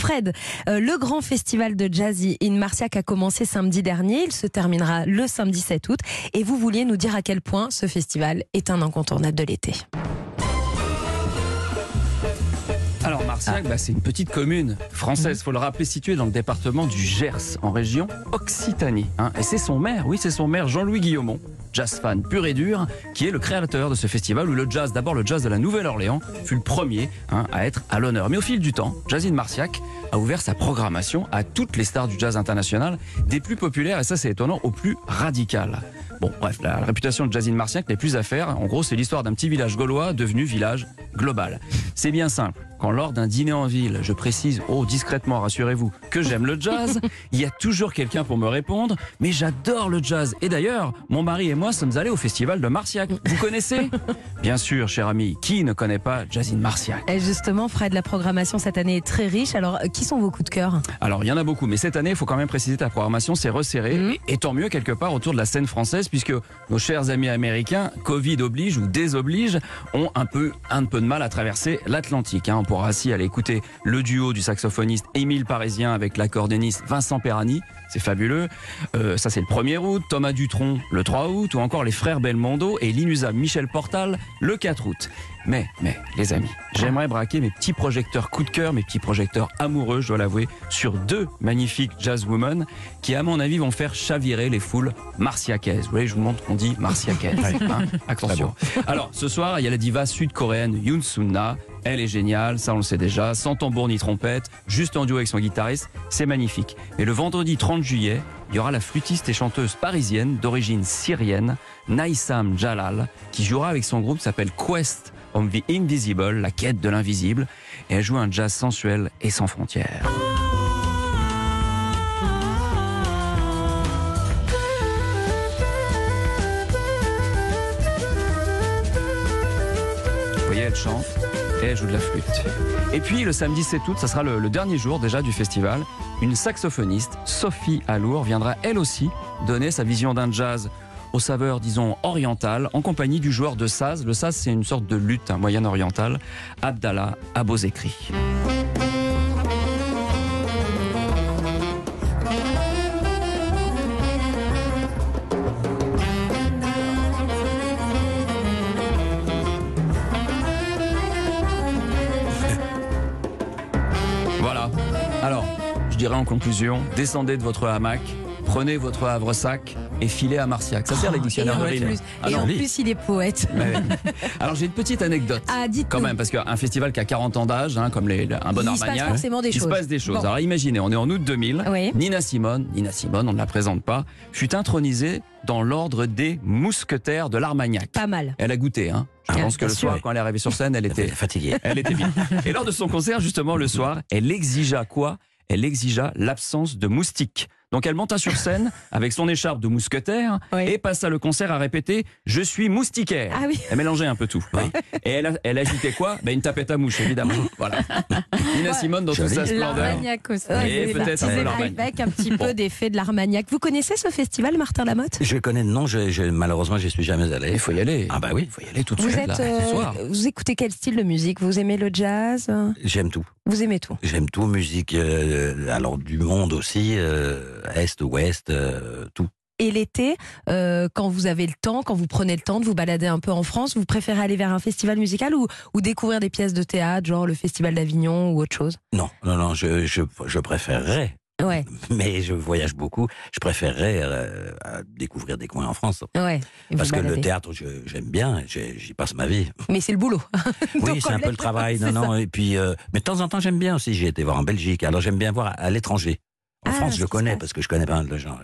Fred, euh, le grand festival de jazz in Marciac a commencé samedi dernier. Il se terminera le samedi 7 août. Et vous vouliez nous dire à quel point ce festival est un incontournable de l'été. Alors Marciac, bah, c'est une petite commune française, faut le rappeler, située dans le département du Gers, en région Occitanie. hein. Et c'est son maire, oui, c'est son maire Jean-Louis Guillaumont, jazz fan pur et dur, qui est le créateur de ce festival où le jazz, d'abord le jazz de la Nouvelle-Orléans, fut le premier hein, à être à l'honneur. Mais au fil du temps, Jazz in Marciac a ouvert sa programmation à toutes les stars du jazz international, des plus populaires, et ça c'est étonnant, au plus radical. Bon, bref, la réputation de Jazz in Marciac n'est plus à faire. En gros, c'est l'histoire d'un petit village gaulois devenu village global. C'est bien simple. Quand lors d'un dîner en ville, je précise, oh discrètement, rassurez-vous, que j'aime le jazz, il y a toujours quelqu'un pour me répondre, mais j'adore le jazz. Et d'ailleurs, mon mari et moi sommes allés au festival de Marciac. Vous connaissez? Bien sûr, cher ami, qui ne connaît pas Jazz in Marciac? Et justement, Fred, la programmation cette année est très riche. Alors, euh, qui sont vos coups de cœur? Alors, il y en a beaucoup, mais cette année, il faut quand même préciser ta programmation, c'est resserré, Mhm. et, et tant mieux quelque part autour de la scène française, puisque nos chers amis américains, Covid oblige ou désoblige, ont un peu, un peu de mal à traverser l'Atlantique. hein. On pourra ainsi aller écouter le duo du saxophoniste Émile Parisien avec l'accordéoniste Vincent Perrani. C'est fabuleux. Euh, ça, c'est le 1er août. Thomas Dutronc, le 3 août. Ou encore les frères Belmondo et l'inusable Michel Portal, le 4 août. Mais, mais, les amis, j'aimerais braquer mes petits projecteurs coup de cœur, mes petits projecteurs amoureux, je dois l'avouer, sur deux magnifiques jazzwomen qui, à mon avis, vont faire chavirer les foules martiacaises. Vous voyez, je vous montre qu'on dit martiacaise. hein. Attention. Alors, ce soir, il y a la diva sud-coréenne Yoon Sun-na. Elle est géniale, ça on le sait déjà, sans tambour ni trompette, juste en duo avec son guitariste, c'est magnifique. Et le vendredi 30 juillet, il y aura la flûtiste et chanteuse parisienne d'origine syrienne, Naïsam Jalal, qui jouera avec son groupe s'appelle Quest of the Invisible, la quête de l'invisible, et elle joue un jazz sensuel et sans frontières. Vous voyez, elle chante et joue de la flûte. Et puis le samedi 7 août, ça sera le, dernier jour déjà du festival. Une saxophoniste, Sophie Alour, viendra elle aussi donner sa vision d'un jazz aux saveurs, disons, orientales, en compagnie du joueur de saz. Le saz, c'est une sorte de lutte hein, moyenne-orientale, Abdallah Abozekri. Alors, je dirais en conclusion, descendez de votre hamac, prenez votre havre-sac et filez à Marciac. Ça sert les Et dictionnaires en de rime. plus, Ah et non. en plus, il est poète. Ouais. Alors j'ai une petite anecdote. Ah, dites Quand même, parce qu'un festival qui a 40 ans d'âge, hein, comme les, un bon Il se passe Armagnac, forcément des il se passe des choses. Bon. Alors imaginez, on est en août 2000, Oui. Nina Simone, Nina Simone, on ne la présente pas, fut intronisée dans l'ordre des mousquetaires de l'Armagnac. Pas mal. Elle a goûté, hein. Je Ah, pense que le soir, oui. quand elle est arrivée sur scène, elle était, fatigué. elle était bien. Et lors de son concert, justement, le soir, elle exigea quoi? Elle exigea l'absence de moustiques. Donc elle monta sur scène avec son écharpe de mousquetaire Oui. et passa le concert à répéter Je suis moustiquaire. Ah oui. Elle mélangeait un peu tout. hein. Et elle, a- elle agitait quoi? Ben, Une tapette à mouche, évidemment. Voilà. Nina Simone dans toute sa splendeur. Et peut-être un peu avec un petit peu d'effet de l'Armagnac. Vous connaissez ce festival, Martin Lamotte? Je connais le nom, je, je- malheureusement, je suis jamais allé. Il faut y aller. Ah bah oui. Il faut y aller tout de Vous suite, êtes, là, ce euh, soir. vous écoutez quel style de musique? Vous aimez le jazz? J'aime tout. Vous aimez tout J'aime tout, musique, euh, alors du monde aussi, euh, est, ouest, euh, tout. Et l'été, euh, quand vous avez le temps, quand vous prenez le temps de vous balader un peu en France, vous préférez aller vers un festival musical ou, ou découvrir des pièces de théâtre, genre le Festival d'Avignon ou autre chose? Non, non, non, je, je, je préférerais, Ouais, mais je voyage beaucoup, je préférerais euh, découvrir des coins en France. ouais. Parce que le théâtre, j'aime bien, j'y passe ma vie. Mais c'est le boulot. Oui, c'est un peu le travail, non, non. Et puis, euh, mais de temps en temps, j'aime bien aussi. J'ai été voir en Belgique. Alors, j'aime bien voir à, à l'étranger. En Ah, France, ce je connais parce que je connais pas mal de gens.